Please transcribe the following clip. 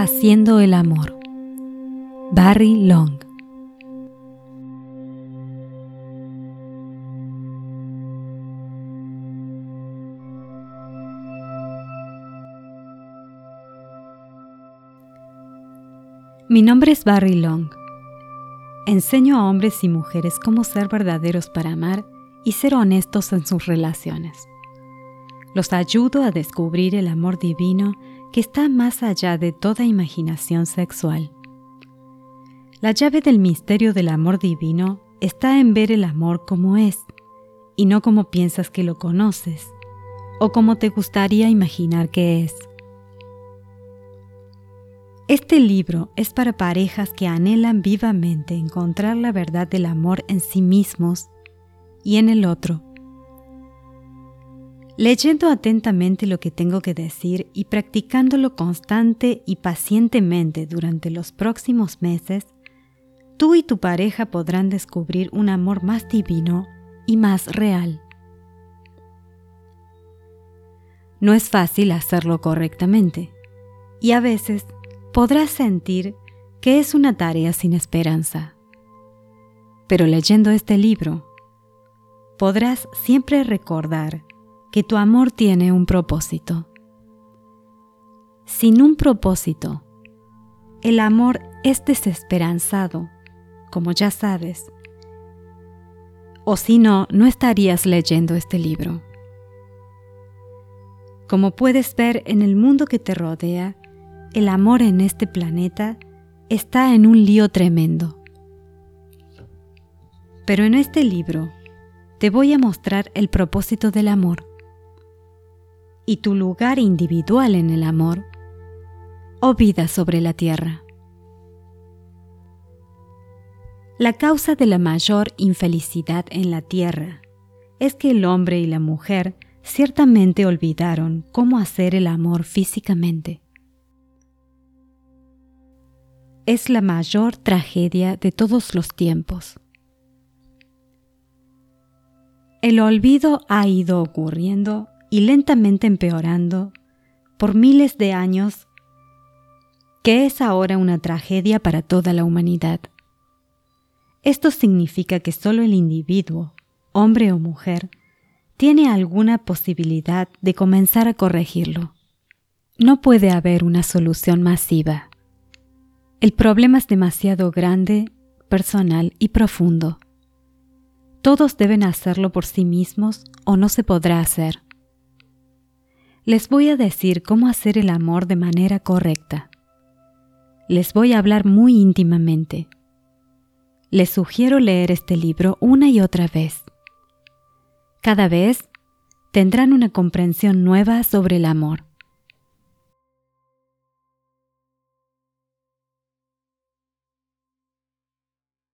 Haciendo el amor. Barry Long. Mi nombre es Barry Long. Enseño a hombres y mujeres cómo ser verdaderos para amar y ser honestos en sus relaciones. Los ayudo a descubrir el amor divino que está más allá de toda imaginación sexual. La llave del misterio del amor divino está en ver el amor como es y no como piensas que lo conoces o como te gustaría imaginar que es. Este libro es para parejas que anhelan vivamente encontrar la verdad del amor en sí mismos y en el otro Leyendo atentamente lo que tengo que decir y practicándolo constante y pacientemente durante los próximos meses, tú y tu pareja podrán descubrir un amor más divino y más real. No es fácil hacerlo correctamente y a veces podrás sentir que es una tarea sin esperanza. Pero leyendo este libro, podrás siempre recordar que tu amor tiene un propósito. Sin un propósito, el amor es desesperanzado, como ya sabes. O si no, no estarías leyendo este libro. Como puedes ver en el mundo que te rodea, el amor en este planeta está en un lío tremendo. Pero en este libro te voy a mostrar el propósito del amor y tu lugar individual en el amor o vida sobre la tierra. La causa de la mayor infelicidad en la tierra es que el hombre y la mujer ciertamente olvidaron cómo hacer el amor físicamente. Es la mayor tragedia de todos los tiempos. El olvido ha ido ocurriendo y lentamente empeorando por miles de años, que es ahora una tragedia para toda la humanidad. Esto significa que solo el individuo, hombre o mujer, tiene alguna posibilidad de comenzar a corregirlo. No puede haber una solución masiva. El problema es demasiado grande, personal y profundo. Todos deben hacerlo por sí mismos o no se podrá hacer les voy a decir cómo hacer el amor de manera correcta. Les voy a hablar muy íntimamente. Les sugiero leer este libro una y otra vez. Cada vez tendrán una comprensión nueva sobre el amor.